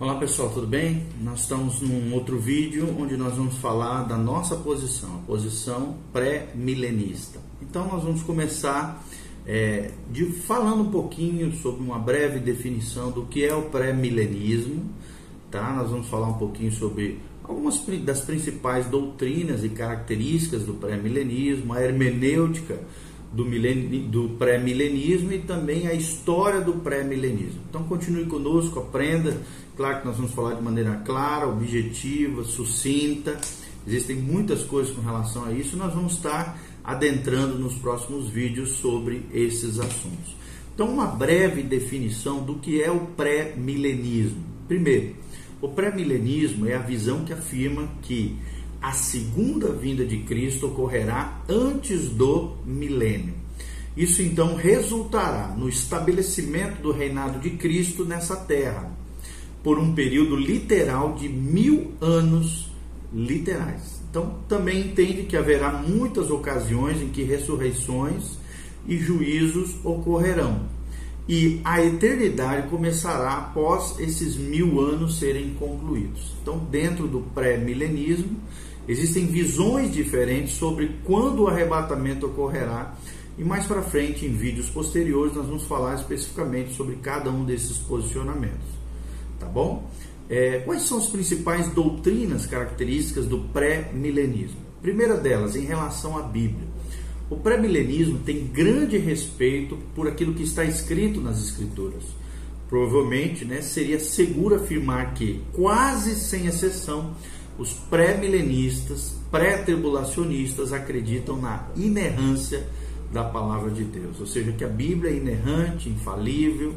Olá pessoal, tudo bem? Nós estamos num outro vídeo onde nós vamos falar da nossa posição, a posição pré-milenista. Então nós vamos começar é, de, falando um pouquinho sobre uma breve definição do que é o pré-milenismo, tá? Nós vamos falar um pouquinho sobre algumas das principais doutrinas e características do pré-milenismo, a hermenêutica do, do pré-milenismo e também a história do pré-milenismo. Então continue conosco, aprenda. Claro que nós vamos falar de maneira clara, objetiva, sucinta. Existem muitas coisas com relação a isso. Nós vamos estar adentrando nos próximos vídeos sobre esses assuntos. Então, uma breve definição do que é o pré-milenismo. Primeiro, o pré-milenismo é a visão que afirma que a segunda vinda de Cristo ocorrerá antes do milênio. Isso então resultará no estabelecimento do reinado de Cristo nessa terra, por um período literal de mil anos literais. Então, também entende que haverá muitas ocasiões em que ressurreições e juízos ocorrerão. E a eternidade começará após esses mil anos serem concluídos. Então, dentro do pré-milenismo, Existem visões diferentes sobre quando o arrebatamento ocorrerá e mais para frente, em vídeos posteriores, nós vamos falar especificamente sobre cada um desses posicionamentos. Tá bom? É, quais são as principais doutrinas características do pré-milenismo? Primeira delas, em relação à Bíblia. O pré-milenismo tem grande respeito por aquilo que está escrito nas Escrituras. Provavelmente né, seria seguro afirmar que, quase sem exceção, os pré-milenistas, pré-tribulacionistas acreditam na inerrância da palavra de Deus, ou seja, que a Bíblia é inerrante, infalível.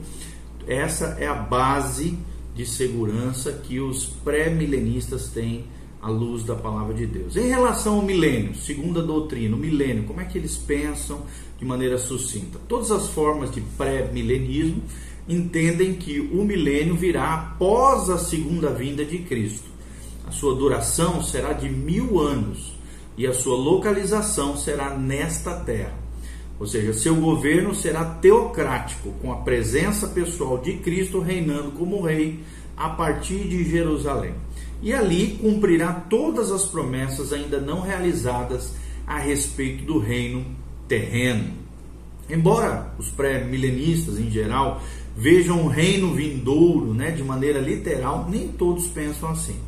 Essa é a base de segurança que os pré-milenistas têm à luz da palavra de Deus. Em relação ao milênio, segunda doutrina, o milênio, como é que eles pensam de maneira sucinta? Todas as formas de pré-milenismo entendem que o milênio virá após a segunda vinda de Cristo. A sua duração será de mil anos e a sua localização será nesta terra. Ou seja, seu governo será teocrático, com a presença pessoal de Cristo reinando como rei a partir de Jerusalém. E ali cumprirá todas as promessas ainda não realizadas a respeito do reino terreno. Embora os pré-milenistas em geral vejam o reino vindouro né, de maneira literal, nem todos pensam assim.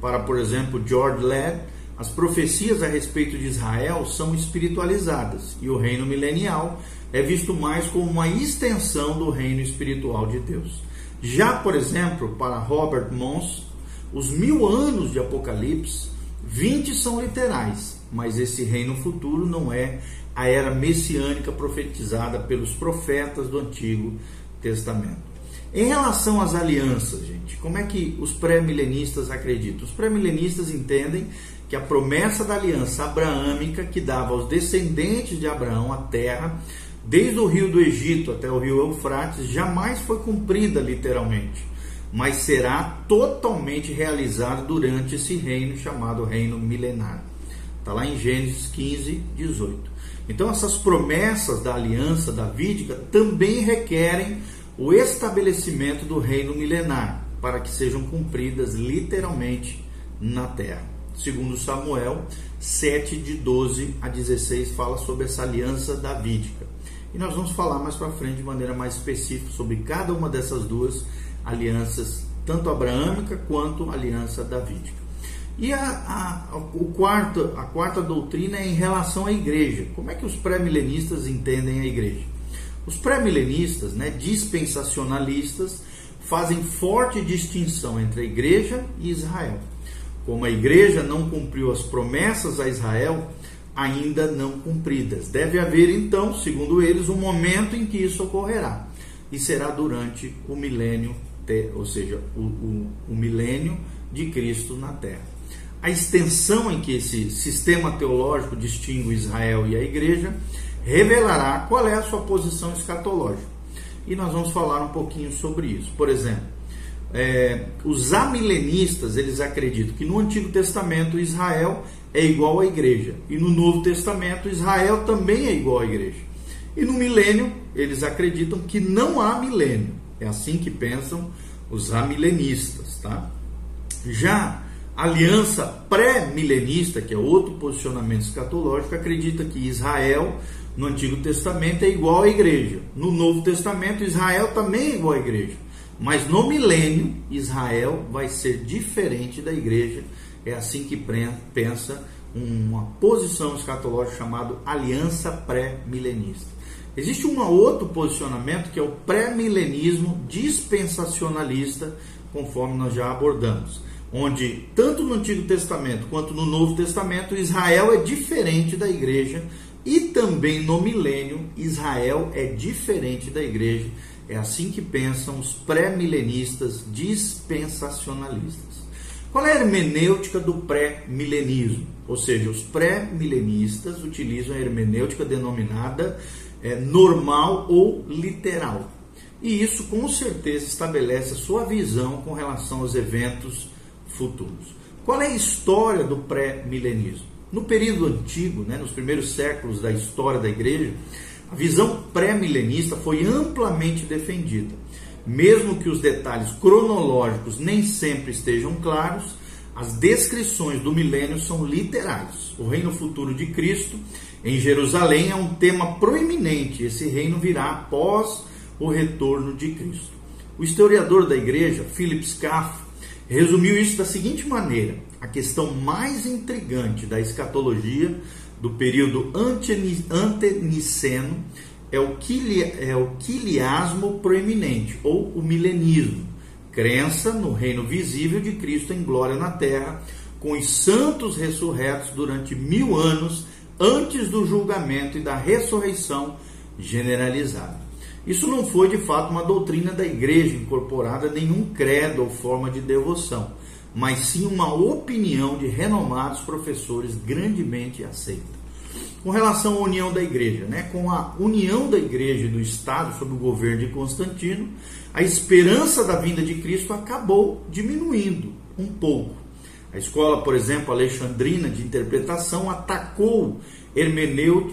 Para, por exemplo, George Ladd, as profecias a respeito de Israel são espiritualizadas e o reino milenial é visto mais como uma extensão do reino espiritual de Deus. Já, por exemplo, para Robert Mons, os mil anos de Apocalipse, 20 são literais, mas esse reino futuro não é a era messiânica profetizada pelos profetas do Antigo Testamento. Em relação às alianças, gente, como é que os pré-milenistas acreditam? Os pré-milenistas entendem que a promessa da aliança abraâmica que dava aos descendentes de Abraão a terra, desde o rio do Egito até o rio Eufrates, jamais foi cumprida literalmente, mas será totalmente realizada durante esse reino chamado reino milenar. Está lá em Gênesis 15, 18. Então essas promessas da aliança davídica também requerem o estabelecimento do reino milenar, para que sejam cumpridas literalmente na terra. Segundo Samuel 7, de 12 a 16, fala sobre essa aliança davídica. E nós vamos falar mais para frente de maneira mais específica sobre cada uma dessas duas alianças, tanto abraâmica quanto aliança davídica. E a, a, o quarto, a quarta doutrina é em relação à igreja. Como é que os pré-milenistas entendem a igreja? Os pré-milenistas, né, dispensacionalistas, fazem forte distinção entre a igreja e Israel. Como a igreja não cumpriu as promessas a Israel, ainda não cumpridas. Deve haver, então, segundo eles, um momento em que isso ocorrerá. E será durante o milênio, ou seja, o, o, o milênio de Cristo na terra. A extensão em que esse sistema teológico distingue Israel e a igreja revelará qual é a sua posição escatológica. E nós vamos falar um pouquinho sobre isso. Por exemplo, é, os amilenistas eles acreditam que no Antigo Testamento Israel é igual à igreja e no Novo Testamento Israel também é igual à igreja. E no milênio eles acreditam que não há milênio. É assim que pensam os amilenistas, tá? Já a aliança pré-milenista, que é outro posicionamento escatológico, acredita que Israel no Antigo Testamento é igual à igreja. No Novo Testamento, Israel também é igual à igreja. Mas no milênio, Israel vai ser diferente da igreja. É assim que pensa uma posição escatológica chamada aliança pré-milenista. Existe um outro posicionamento que é o pré-milenismo dispensacionalista, conforme nós já abordamos, onde tanto no Antigo Testamento quanto no Novo Testamento Israel é diferente da igreja e também no milênio Israel é diferente da igreja. É assim que pensam os pré-milenistas dispensacionalistas. Qual é a hermenêutica do pré-milenismo? Ou seja, os pré-milenistas utilizam a hermenêutica denominada é, normal ou literal. E isso com certeza estabelece a sua visão com relação aos eventos futuros. Qual é a história do pré-milenismo? No período antigo, né, nos primeiros séculos da história da igreja, a visão pré-milenista foi amplamente defendida. Mesmo que os detalhes cronológicos nem sempre estejam claros, as descrições do milênio são literais. O reino futuro de Cristo em Jerusalém é um tema proeminente. Esse reino virá após o retorno de Cristo. O historiador da igreja, Philip Scaff, resumiu isso da seguinte maneira: a questão mais intrigante da escatologia do período anteniceno é o, é o quiliasmo proeminente, ou o milenismo, crença no reino visível de Cristo em glória na terra, com os santos ressurretos durante mil anos antes do julgamento e da ressurreição generalizada. Isso não foi de fato uma doutrina da igreja incorporada, nenhum credo ou forma de devoção, mas sim uma opinião de renomados professores grandemente aceita. Com relação à união da igreja, né? com a união da igreja e do Estado sob o governo de Constantino, a esperança da vinda de Cristo acabou diminuindo um pouco. A escola, por exemplo, alexandrina de interpretação atacou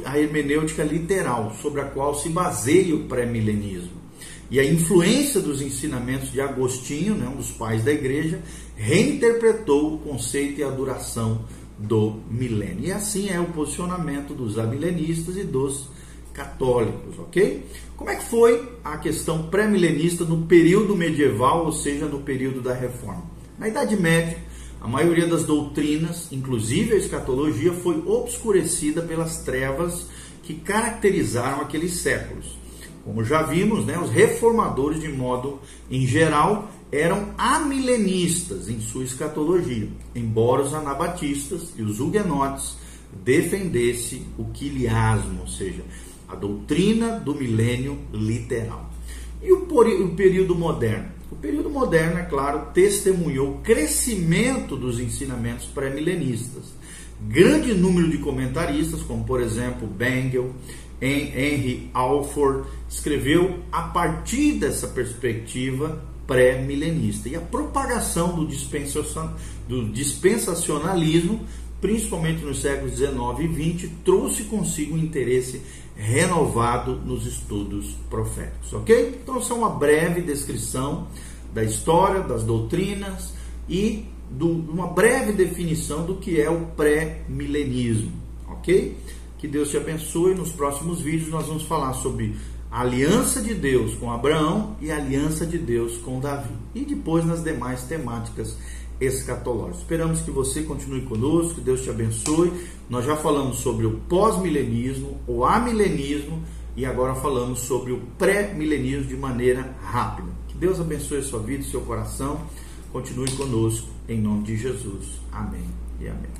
a hermenêutica literal, sobre a qual se baseia o pré-milenismo. E a influência dos ensinamentos de Agostinho, né, um dos pais da igreja, reinterpretou o conceito e a duração do milênio. E assim é o posicionamento dos amilenistas e dos católicos, ok? Como é que foi a questão pré-milenista no período medieval, ou seja, no período da reforma? Na Idade Média, a maioria das doutrinas, inclusive a escatologia, foi obscurecida pelas trevas que caracterizaram aqueles séculos. Como já vimos, né, os reformadores, de modo em geral, eram amilenistas em sua escatologia, embora os anabatistas e os huguenotes defendessem o quiliasmo, ou seja, a doutrina do milênio literal. E o, o período moderno? O período moderno, é claro, testemunhou o crescimento dos ensinamentos pré-milenistas. Grande número de comentaristas, como por exemplo Bengel, Henry Alford, escreveu a partir dessa perspectiva pré-milenista. E a propagação do, dispensacionalismo, principalmente nos séculos 19 e 20, trouxe consigo um interesse renovado nos estudos proféticos, ok? Então, essa é uma breve descrição da história, das doutrinas e do, uma breve definição do que é o pré-milenismo, ok? Que Deus te abençoe. Nos próximos vídeos nós vamos falar sobre a aliança de Deus com Abraão e a aliança de Deus com Davi. E depois nas demais temáticas escatológicas. Esperamos que você continue conosco, que Deus te abençoe. Nós já falamos sobre o pós-milenismo, o amilenismo e agora falamos sobre o pré-milenismo de maneira rápida. Que Deus abençoe a sua vida e seu coração. Continue conosco em nome de Jesus. Amém e amém.